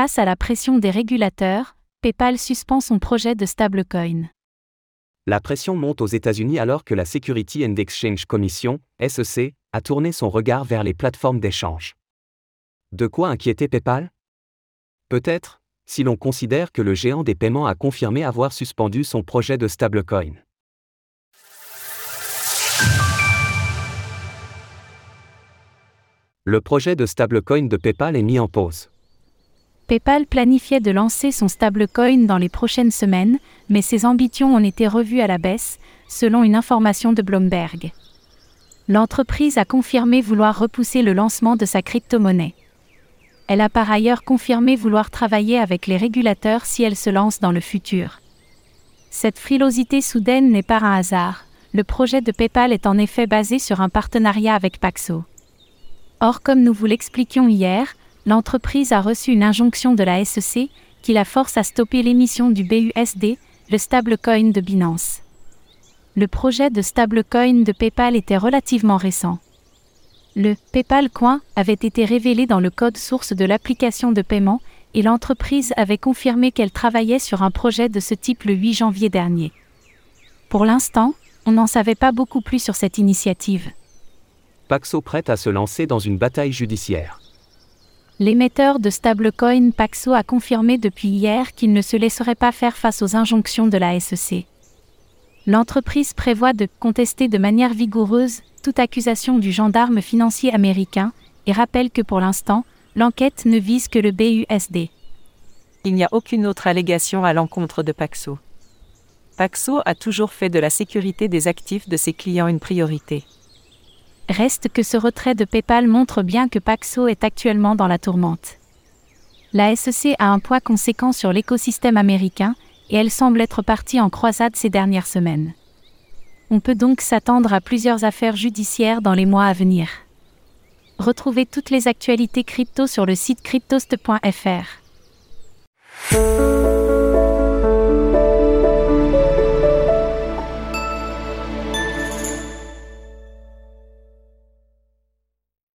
Face à la pression des régulateurs, PayPal suspend son projet de stablecoin. La pression monte aux États-Unis alors que la Security and Exchange Commission, SEC, a tourné son regard vers les plateformes d'échange. De quoi inquiéter PayPal? Peut-être, si l'on considère que le géant des paiements a confirmé avoir suspendu son projet de stablecoin. Le projet de stablecoin de PayPal est mis en pause. PayPal planifiait de lancer son stablecoin dans les prochaines semaines, mais ses ambitions ont été revues à la baisse, selon une information de Bloomberg. L'entreprise a confirmé vouloir repousser le lancement de sa crypto-monnaie. Elle a par ailleurs confirmé vouloir travailler avec les régulateurs si elle se lance dans le futur. Cette frilosité soudaine n'est pas un hasard. Le projet de PayPal est en effet basé sur un partenariat avec Paxo. Or, comme nous vous l'expliquions hier, l'entreprise a reçu une injonction de la SEC qui la force à stopper l'émission du BUSD, le stablecoin de Binance. Le projet de stablecoin de PayPal était relativement récent. Le PayPal Coin avait été révélé dans le code source de l'application de paiement et l'entreprise avait confirmé qu'elle travaillait sur un projet de ce type le 8 janvier dernier. Pour l'instant, on n'en savait pas beaucoup plus sur cette initiative. Paxo prête à se lancer dans une bataille judiciaire. L'émetteur de stablecoin Paxo a confirmé depuis hier qu'il ne se laisserait pas faire face aux injonctions de la SEC. L'entreprise prévoit de contester de manière vigoureuse toute accusation du gendarme financier américain et rappelle que pour l'instant, l'enquête ne vise que le BUSD. Il n'y a aucune autre allégation à l'encontre de Paxo. Paxo a toujours fait de la sécurité des actifs de ses clients une priorité. Reste que ce retrait de PayPal montre bien que Paxo est actuellement dans la tourmente. La SEC a un poids conséquent sur l'écosystème américain et elle semble être partie en croisade ces dernières semaines. On peut donc s'attendre à plusieurs affaires judiciaires dans les mois à venir. Retrouvez toutes les actualités crypto sur le site cryptost.fr.